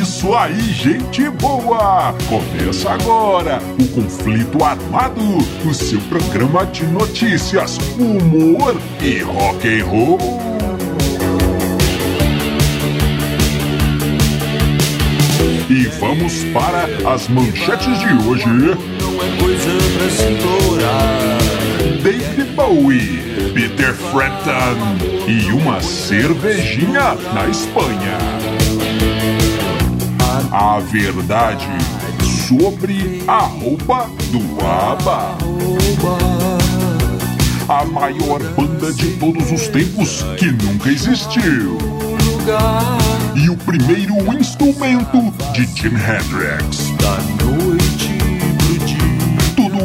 Isso aí, gente boa! Começa agora o Conflito Armado, o seu programa de notícias, humor e rock and roll. E vamos para as manchetes de hoje. Não é coisa pra se. David Bowie, Peter Frampton e uma cervejinha na Espanha. A verdade sobre a roupa do ABBA. A maior banda de todos os tempos que nunca existiu. E o primeiro instrumento de Jim Hendrix.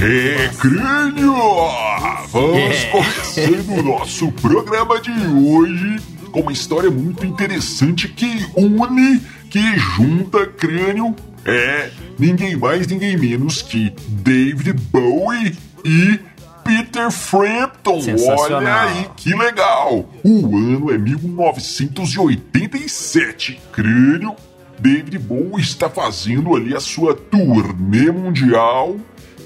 É, Crânio! Vamos É. começando o nosso programa de hoje com uma história muito interessante que une, que junta Crânio. É ninguém mais, ninguém menos que David Bowie e Peter Frampton. Olha aí que legal! O ano é 1987. Crânio, David Bowie está fazendo ali a sua turnê mundial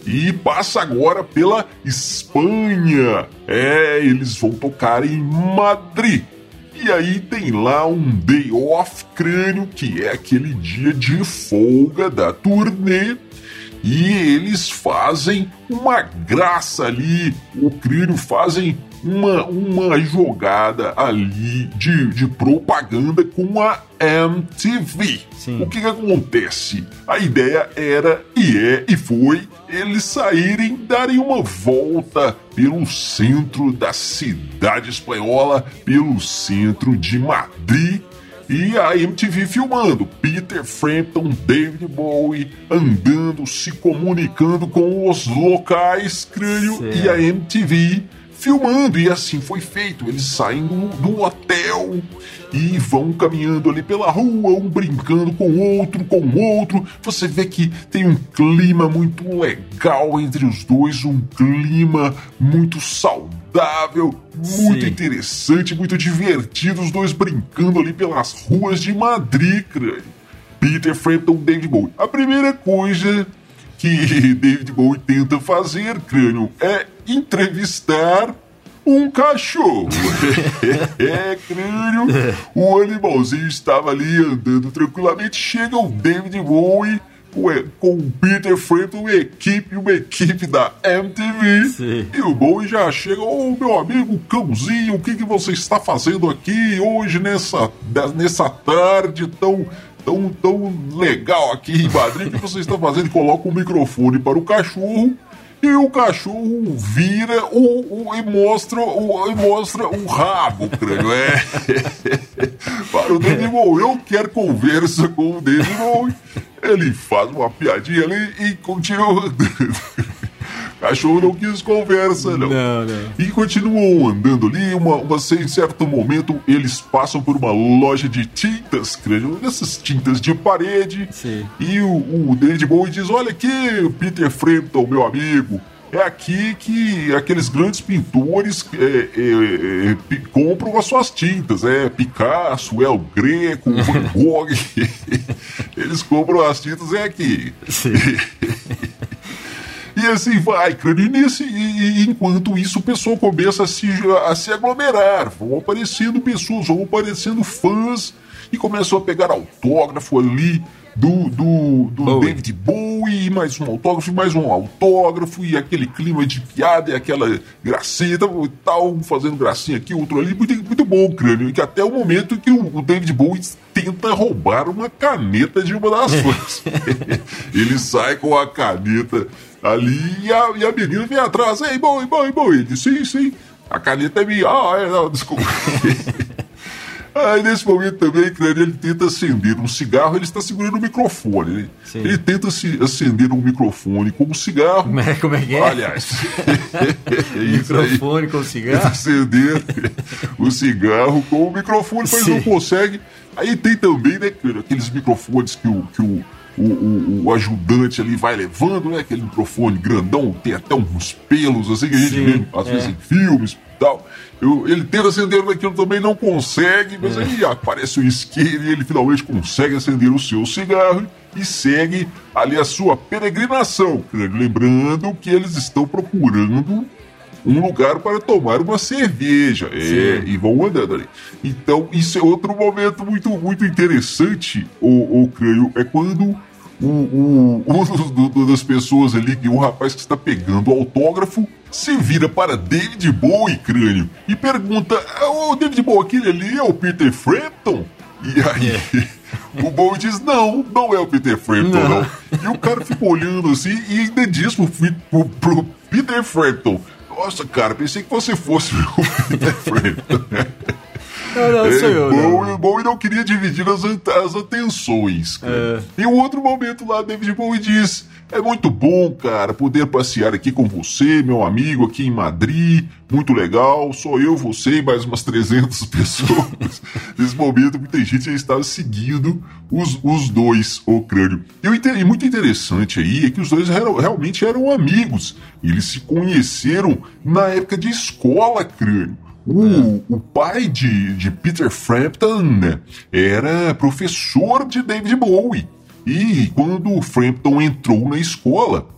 e passa agora pela Espanha. É, eles vão tocar em Madrid. E aí tem lá um day off crânio, que é aquele dia de folga da turnê. E eles fazem uma graça ali, o crânio fazem uma, uma jogada ali de, de propaganda com a MTV. Sim. O que, que acontece? A ideia era, e é, e foi, eles saírem, darem uma volta pelo centro da cidade espanhola, pelo centro de Madrid. E a MTV filmando, Peter Frampton, David Bowie andando, se comunicando com os locais, crânio, Certo. e a MTV filmando, e assim foi feito. Eles saem do, do hotel e vão caminhando ali pela rua, um brincando com o outro, com o outro. Você vê que tem um clima muito legal entre os dois, um clima muito saudável, muito Sim. interessante, muito divertido. Os dois brincando ali pelas ruas de Madrid. Peter Frampton, David Bowie. A primeira coisa que David Bowie tenta fazer, crânio, é entrevistar um cachorro. é, crânio. O animalzinho estava ali andando tranquilamente. Chega o David Bowie com, o Peter Frampton e equipe, uma equipe da MTV. Sim. E o Bowie já chega, ô meu amigo cãozinho, o que, que você está fazendo aqui hoje nessa, nessa tarde tão, tão, tão legal aqui em Madrid? Que você está fazendo? Coloca o microfone para o cachorro. E o cachorro vira o, o- e mostra o, e mostra o rabo, crânio. É. Para o Bowie, eu quero conversa com o Bowie. Ele faz uma piadinha ali e continua. Cachorro não quis conversa, não. Não, não. E continuam andando ali, uma, uma, em certo momento eles passam por uma loja de tintas, crânio, dessas tintas de parede. Sim. E o, o David Bowie diz: Olha aqui, Peter Frampton, meu amigo. É aqui que aqueles grandes pintores é, é, é, compram as suas tintas. É Picasso, El Greco, Van Gogh. Eles compram as tintas, é aqui. Sim. E assim vai, crânio. E, nesse, e, enquanto isso, o pessoal começa a se, a se aglomerar. Vão aparecendo pessoas, vão aparecendo fãs e começam a pegar autógrafo ali do, do, do Bowie. David Bowie, mais um autógrafo, mais um autógrafo, e aquele clima de piada e aquela gracinha tal, um fazendo gracinha aqui, outro ali. Muito, muito bom, crânio. E que até o momento que o, o David Bowie tenta roubar uma caneta de uma das fãs. Ele sai com a caneta ali e a, e a menina vem atrás. Ei, Bowie, Bowie, Bowie. Ele diz, sim, sim. A caneta é minha. Ah, é, não, desculpa. Aí nesse momento também, ele tenta acender um cigarro, ele está segurando o microfone. Sim. ele tenta se acender um microfone com um cigarro. Como é, como é que é? Aliás, é aí. Microfone com Tenta cigarro. acender o cigarro com o microfone, mas Sim. não consegue. Aí tem também, né, aqueles microfones que o. Que o o, o- o ajudante ali vai levando, né? Aquele microfone grandão, tem até uns pelos, assim, que a gente Sim, vê, às é. vezes, em filmes e tal. Eu- ele tenta acender aquilo também, não consegue, mas É. aí aparece o isqueiro e ele finalmente consegue acender o seu cigarro e segue ali a sua peregrinação. Lembrando que eles estão procurando um lugar para tomar uma cerveja. É, e vão andando ali. Então, isso é outro momento muito, muito interessante, o, o Crânio, é quando o, o, um do- das pessoas ali, que o rapaz que está pegando o autógrafo, se vira para David Bowie, Crânio, e pergunta: Ô David Bowie, aquele ali é o Peter Frampton? E aí. O Bowie diz: Não, não é o Peter Frampton, Não. não. E o cara fica olhando assim e ainda diz pro, pro, pro Peter Frampton: Nossa, cara, pensei que você fosse o Peter Frampton. Não, não, sou eu. não. Bowie, Bowie não queria dividir as, as atenções. cara. É. E um outro momento lá, David Bowie diz: É muito bom, cara, poder passear aqui com você, meu amigo, aqui em Madrid. Muito legal. Só eu, você e mais umas 300 pessoas. Nesse momento, muita gente já estava seguindo os, os dois, o crânio. E, o e muito interessante aí é que os dois eram- realmente eram amigos. Eles se conheceram na época de escola, crânio. O, o pai de, de Peter Frampton era professor de David Bowie. E quando o Frampton entrou na escola,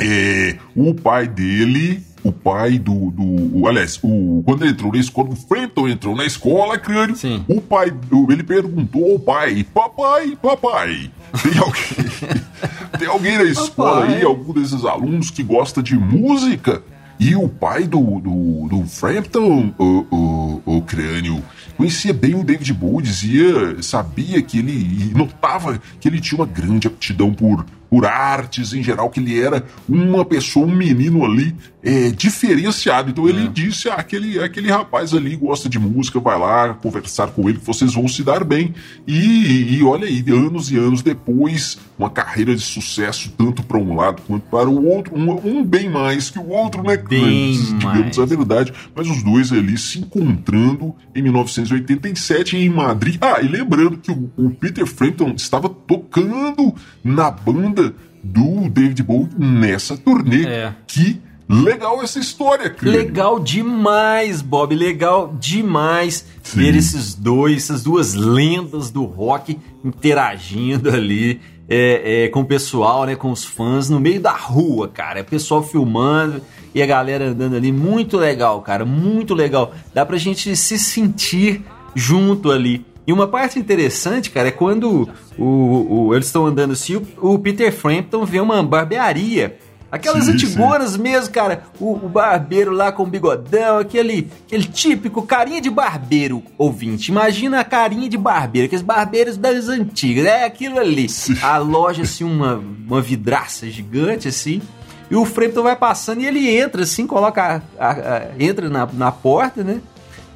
é, o pai dele, o pai do. do aliás, o, quando ele entrou na escola, o Frampton entrou na escola, crânio. Sim. O pai, do- ele perguntou ao pai: Papai, papai, tem alguém, tem alguém na escola Papai. aí, algum desses alunos que gosta de música? E o pai do, do, do Frampton, o, o, o crânio, conhecia bem o David Bowie, dizia, sabia que ele, notava que ele tinha uma grande aptidão por, por artes em geral, que ele era uma pessoa, um menino ali é, diferenciado. Então ele disse: ah, aquele, aquele rapaz ali gosta de música, vai lá conversar com ele que vocês vão se dar bem. E, e olha aí, anos e anos depois, uma carreira de sucesso, tanto para um lado quanto para o outro, um, um bem mais que o outro, né? Bem digamos mais. a verdade. Mas os dois ali se encontrando em 1987 em Madrid. Ah, e lembrando que o, o Peter Frampton estava tocando na banda do David Bowie nessa turnê. É. Que legal essa história, cara. Legal demais, Bob. Legal demais Sim. ver esses dois, essas duas lendas do rock interagindo ali é, é, com o pessoal, né? Com os fãs no meio da rua, cara. O pessoal filmando e a galera andando ali. Muito legal, cara. Muito legal. Dá pra gente se sentir junto ali. E uma parte interessante, cara, é quando o, o- eles estão andando assim, o, o Peter Frampton vê uma barbearia. Aquelas Sim, antiguonas mesmo, cara. O, o barbeiro lá com o bigodão, aquele, aquele típico carinha de barbeiro ouvinte. Imagina a carinha de barbeiro, aqueles barbeiros das antigas. É aquilo ali. A loja, assim, uma, uma vidraça gigante, assim. E o Frampton vai passando e ele entra, assim, coloca. a- a- a- entra na, na porta, né?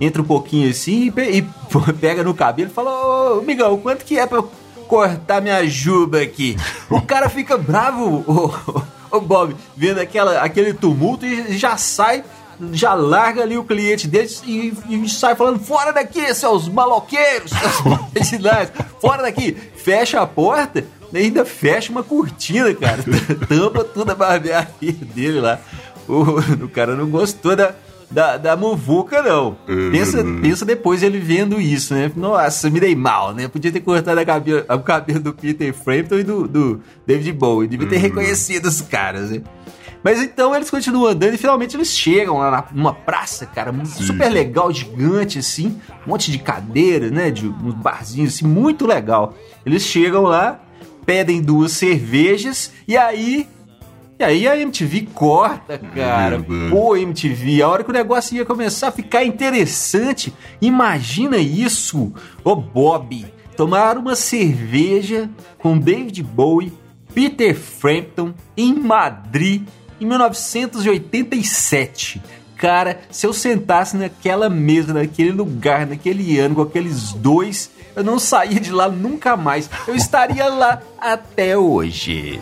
Entra um pouquinho assim e, e pega no cabelo e fala: Ô, amigão, quanto que é pra eu cortar minha juba aqui? O cara fica bravo, ô, ô, ô, Bob, vendo aquela, aquele tumulto e já sai, já larga ali o cliente deles e, e sai falando: fora daqui, seus maloqueiros, seus fora daqui. Fecha a porta e ainda fecha uma cortina, cara. Tampa toda a barbearia dele lá. O, o cara não gostou da, da, da muvuca, não. É Pensa, pensa depois ele vendo isso, né? Nossa, me dei mal, né? Podia ter cortado a cabelo, o cabelo do Peter Frampton e do, do David Bowie. Devia ter reconhecido os caras, né? Mas então eles continuam andando e finalmente eles chegam lá na- numa praça, cara, um super legal, gigante, assim, um monte de cadeiras, né? De uns barzinhos, assim, muito legal. Eles chegam lá, pedem duas cervejas e aí. E aí a MTV corta, cara. verdade. Pô, MTV, a hora que o negócio ia começar a ficar interessante, imagina isso, ô Bob, tomar uma cerveja com David Bowie, Peter Frampton em Madrid em 1987. Cara, se eu sentasse naquela mesa, naquele lugar, naquele ano, com aqueles dois, eu não saía de lá nunca mais. Eu estaria lá até hoje.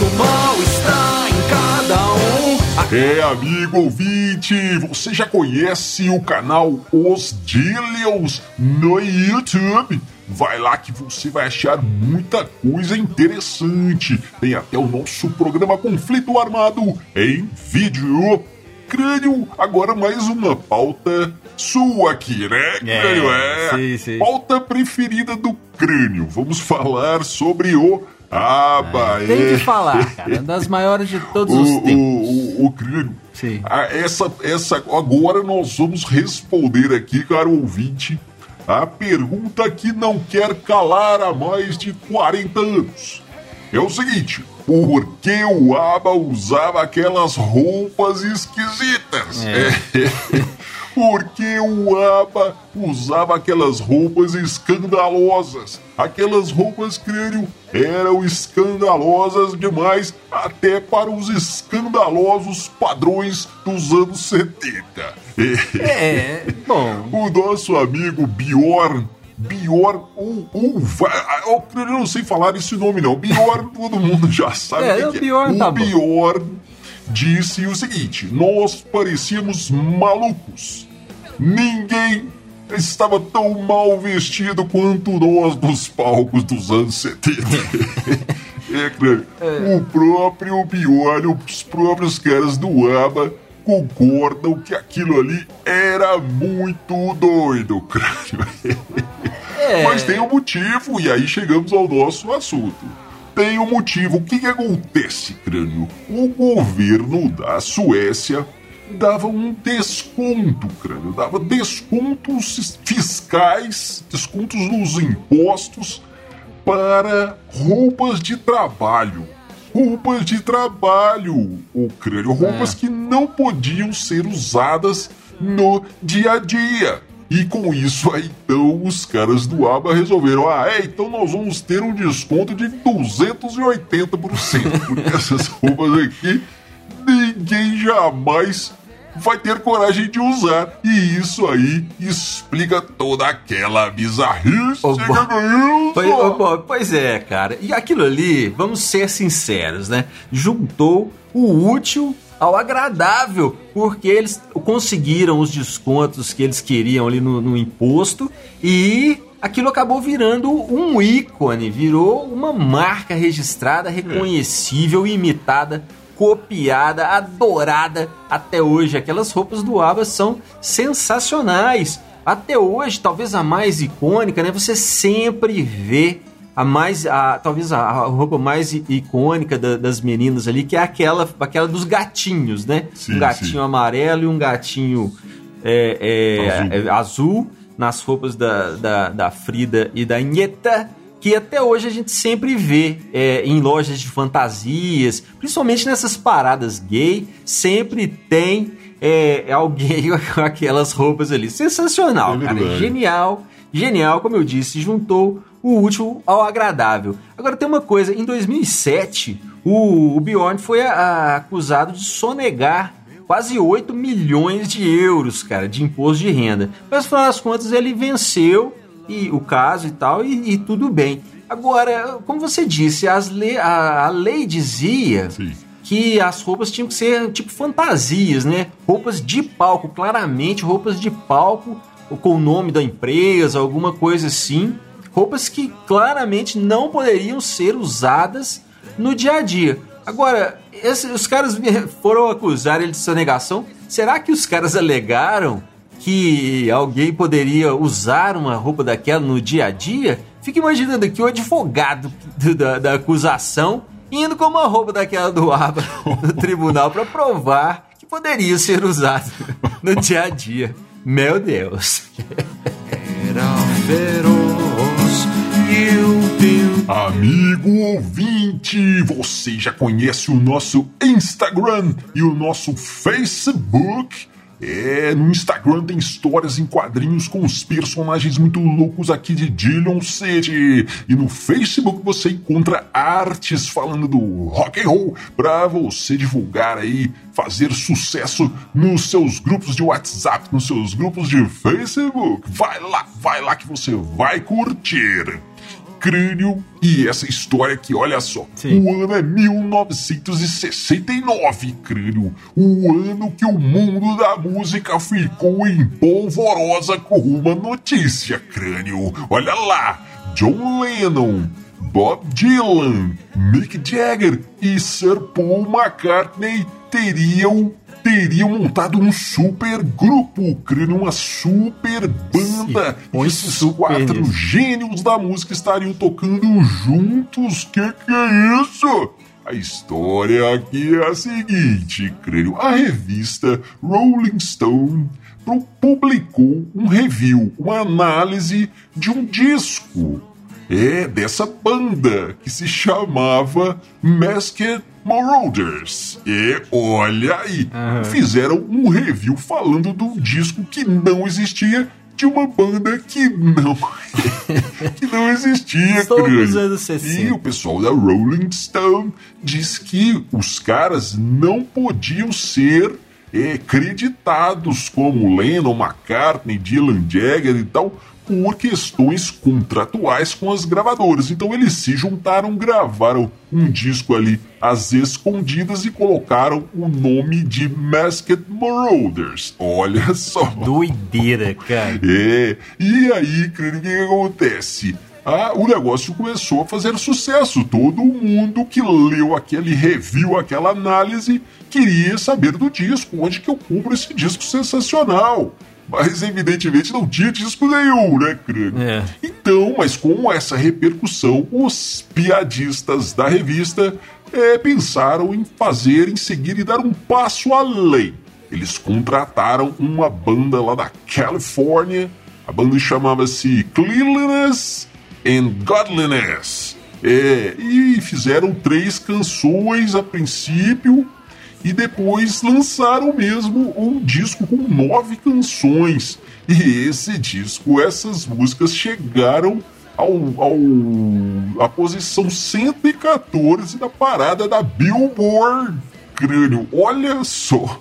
O mal está em cada um. É, amigo ouvinte, você já conhece o canal Os Dillions no YouTube? Vai lá que você vai achar muita coisa interessante. Tem até o nosso programa Conflito Armado em vídeo. Crânio, agora mais uma pauta sua aqui, né? Crânio, é. sim, sim. Pauta preferida do crânio. Vamos falar sobre o Tem é. que falar, cara. Uma das maiores de todos O, os tempos. o, o, o crânio. Sim. Ah, essa, essa, agora nós vamos responder aqui, caro ouvinte, a pergunta que não quer calar há mais de 40 anos. É o seguinte: por que o Aba usava aquelas roupas esquisitas? É. Por que o Aba usava aquelas roupas escandalosas? Aquelas roupas, crânio, eram escandalosas demais até para os escandalosos padrões dos anos 70. É. É, bom. O nosso amigo Bjorn. Bjorn, ou, ou, eu não sei falar esse nome não. Bjorn, todo mundo já sabe É, o que que Bjorn O tá. Bjorn disse o seguinte: nós parecíamos malucos. Ninguém estava tão mal vestido quanto nós nos palcos dos anos 70. é, crânio. O próprio Bjorn, os próprios caras do ABBA concordam que aquilo ali era muito doido, crânio. É. Mas tem um motivo, e aí chegamos ao nosso assunto. Tem um motivo. O que, que acontece, crânio? O governo da Suécia dava um desconto, crânio. Dava descontos fiscais, descontos nos impostos para roupas de trabalho. Roupas de trabalho, o crânio. Roupas que não podiam ser usadas no dia a dia. E com isso aí, então, os caras do ABA resolveram: ah, é, então nós vamos ter um desconto de 280%, porque essas roupas aqui ninguém jamais vai ter coragem de usar. E isso aí explica toda aquela bizarrice ganhou. Pois, bom, pois é, cara. E aquilo ali, vamos ser sinceros, né? Juntou o útil ao agradável, porque eles conseguiram os descontos que eles queriam ali no, no imposto e aquilo acabou virando um ícone, virou uma marca registrada, reconhecível, imitada, copiada, adorada até hoje. Aquelas roupas do ABBA são sensacionais. Até hoje, talvez a mais icônica, né? Você sempre vê a mais, a, talvez a, a roupa mais icônica da- das meninas ali, que é aquela, aquela dos gatinhos, né? Sim, um gatinho sim. amarelo e um gatinho é, é, Azul. é, azul nas roupas da, da, da Frida e da Inheta, que até hoje a gente sempre vê é, em lojas de fantasias, principalmente nessas paradas gay, sempre tem é, alguém com aquelas roupas ali. Sensacional, É cara. Genial, genial, como eu disse, juntou o útil ao agradável. Agora tem uma coisa, em 2007, o, o Bjorn foi a- a- acusado de sonegar quase 8 milhões de euros, cara, de imposto de renda. Mas no final das contas ele venceu e o caso e tal, e, e tudo bem. Agora, como você disse, as le- a, a lei dizia Sim. que as roupas tinham que ser tipo fantasias, né? Roupas de palco, claramente roupas de palco, com o nome da empresa, alguma coisa assim. Roupas que claramente não poderiam ser usadas no dia a dia. Agora, esse- os caras foram acusar ele de sonegação. Será que os caras alegaram que alguém poderia usar uma roupa daquela no dia a dia? Fica imaginando aqui o advogado do- da, da acusação indo com uma roupa daquela do ABA no tribunal para provar que poderia ser usado no dia a dia. Meu Deus. Amigo ouvinte, você já conhece o nosso Instagram e o nosso Facebook? É, no Instagram tem histórias em quadrinhos com os personagens muito loucos aqui de Dillon City. E no Facebook você encontra artes falando do rock and roll para você divulgar aí, fazer sucesso nos seus grupos de WhatsApp, nos seus grupos de Facebook. Vai lá, vai lá que você vai curtir crânio e essa história aqui, olha só. Sim. O ano é 1969, crânio. O ano que o mundo da música ficou em polvorosa com uma notícia, crânio. Olha lá, John Lennon, Bob Dylan, Mick Jagger e Sir Paul McCartney teriam teriam montado um super grupo, criando uma super banda. Sim, Esses super quatro nisso. gênios da música estariam tocando juntos. Que que é isso? A história aqui é a seguinte, creio. A revista Rolling Stone publicou um review, uma análise de um disco é dessa banda que se chamava Masked Marauders. E olha aí, uhum. fizeram um review falando de um disco que não existia de uma banda que não que não existia, E o pessoal da Rolling Stone diz que os caras não podiam ser é, creditados como Lennon, McCartney, Dylan Jagger e tal, por questões contratuais com as gravadoras. Então eles se juntaram, gravaram um disco ali às escondidas e colocaram o nome de Masked Marauders. Olha só. Doideira, cara. É. E aí, o que, acontece? Ah, o negócio começou a fazer sucesso. Todo mundo que leu aquele review, aquela análise, queria saber do disco. Onde que eu compro esse disco sensacional? Mas evidentemente não tinha disco nenhum, né, Craig? É. Então, mas com essa repercussão, os piadistas da revista é, pensaram em fazer, em seguir e dar um passo além. Eles contrataram uma banda lá da Califórnia, a banda chamava-se Cleanliness and Godliness. É, e fizeram três canções a princípio, e depois lançaram mesmo um disco com nove canções. E esse disco, essas músicas chegaram ao, ao a posição 114 da parada da Billboard. Crânio, olha só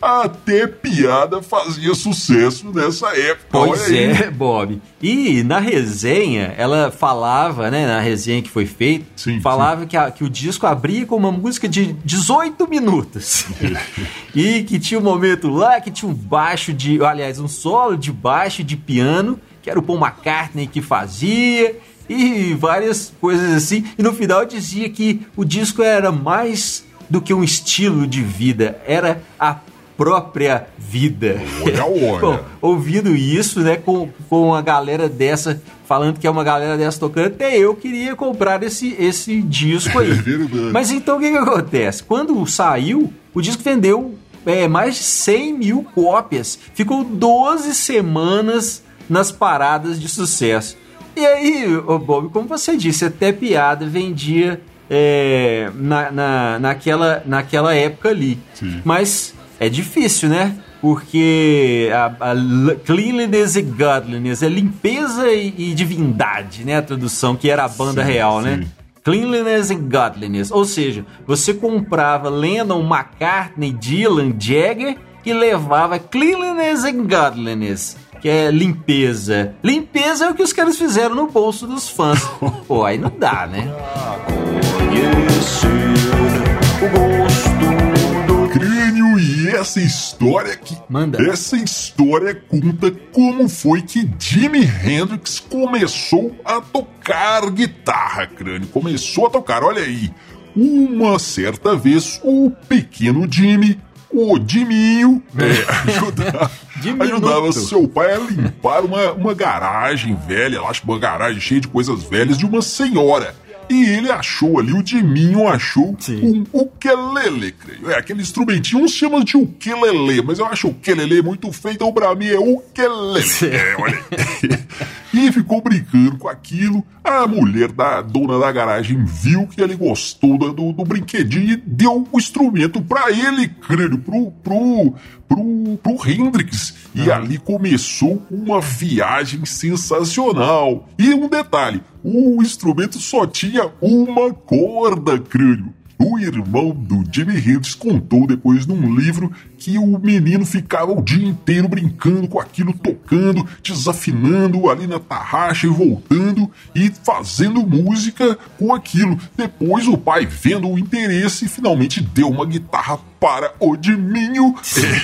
até piada fazia sucesso nessa época. Pois é, Bob. E na resenha, ela falava, né, na resenha que foi feita, sim, falava sim. Que, a, que o disco abria com uma música de 18 minutos. e que tinha um momento lá que tinha um baixo de, aliás, um solo de baixo de piano, que era o Paul McCartney que fazia e várias coisas assim. E no final dizia que o disco era mais do que um estilo de vida, era a própria vida. Olha, olha. Bom, ouvindo isso, né, com, com a galera dessa, falando que é uma galera dessa tocando, até eu queria comprar esse, esse disco aí. É Mas então o que, que acontece? Quando saiu, o disco vendeu é, mais de 100 mil cópias. Ficou 12 semanas nas paradas de sucesso. E aí, oh Bob, como você disse, até piada vendia é, na, na, naquela, naquela época ali. Sim. Mas é difícil, né? Porque a, a cleanliness e godliness é limpeza e, e, divindade, né? A tradução que era a banda sim, real, né? sim. né? Cleanliness and Godliness. Ou seja, você comprava Lennon, McCartney, Dylan, Jagger e levava Cleanliness and Godliness, que é limpeza. Limpeza é o que os caras fizeram no bolso dos fãs. Pô, aí não dá, né? Essa história que Manda. essa história conta como foi que Jimi Hendrix começou a tocar guitarra, crânio. Começou a tocar, olha aí. Uma certa vez o pequeno Jimmy, o Jiminho, é, ajudava, ajudava seu pai a limpar uma, uma garagem velha, acho que uma garagem cheia de coisas velhas de uma senhora. E ele achou ali, o Diminho achou Sim. um ukelele, creio. É, aquele instrumentinho, uns chamam de ukelele, mas eu acho o ukelele muito feio, então pra mim é ukelele. É, olha. e ficou brincando com aquilo. A mulher da dona da garagem viu que ele gostou do, do brinquedinho e deu o instrumento para ele, crânio, pro, pro, pro, pro Hendrix. E ali começou uma viagem sensacional. E um detalhe: o instrumento só tinha uma corda, crânio. O irmão do Jimi Hendrix contou depois num livro que o menino ficava o dia inteiro brincando com aquilo, tocando, desafinando ali na tarraxa e voltando e fazendo música com aquilo. Depois o pai, vendo o interesse, finalmente deu uma guitarra para o Diminho.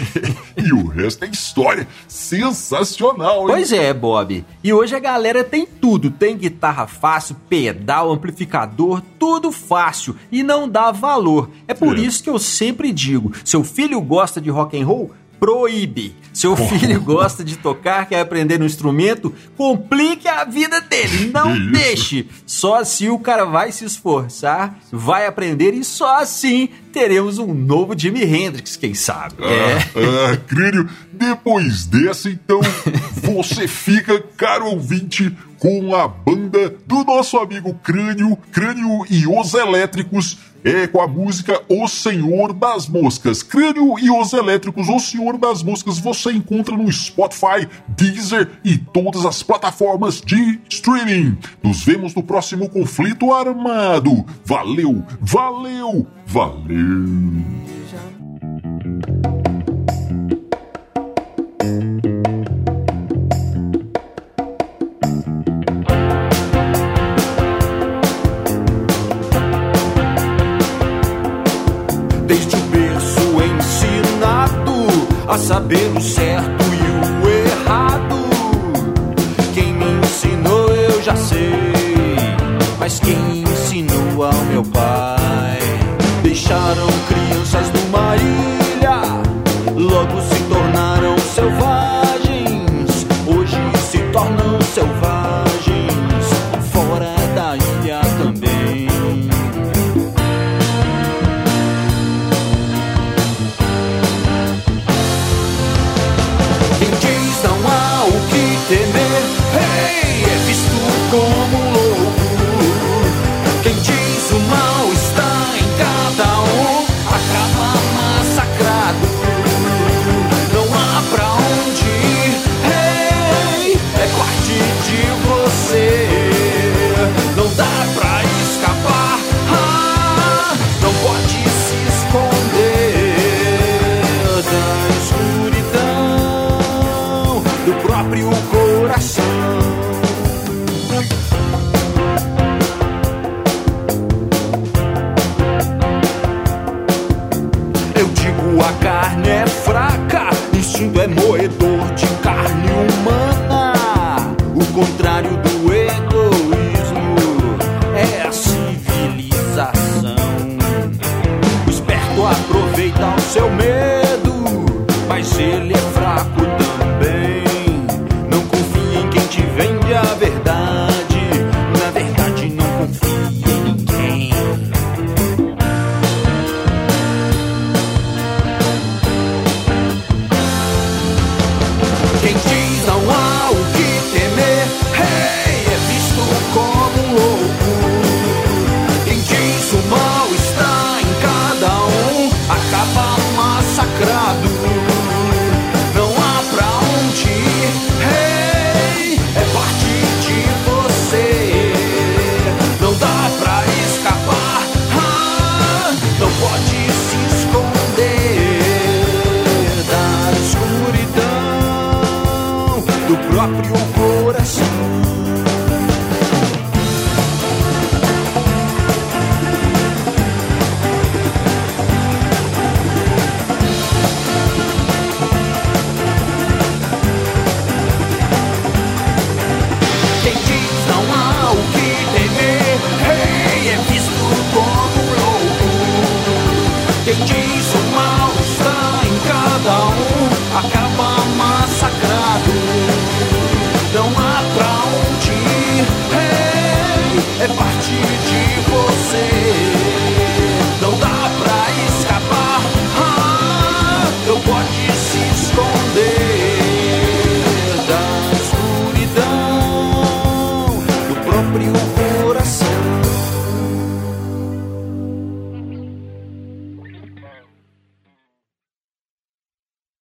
e o resto é história. Sensacional, hein? Pois é, Bob. E hoje a galera tem tudo. Tem guitarra fácil, pedal, amplificador, tudo fácil. E não dá valor. É por isso que eu sempre digo: seu filho gosta de rock and roll? Proíbe. Seu filho gosta de tocar, quer aprender um instrumento? Complique a vida dele. Não Isso. deixe. Só assim o cara vai se esforçar, vai aprender e só assim teremos um novo Jimi Hendrix, quem sabe. É. Ah, ah, crânio, depois dessa, então, você fica, caro ouvinte, com a banda do nosso amigo Crânio, Crânio e os Elétricos, é com a música O Senhor das Moscas. Crânio e os Elétricos, O Senhor das Moscas, você encontra no Spotify, Deezer e todas as plataformas de streaming. Nos vemos no próximo conflito armado. Valeu, valeu, valeu. A saber o certo e o errado. Quem me ensinou eu já sei, mas quem ensinou ao meu pai? Deixaram crianças numa ilha, logo se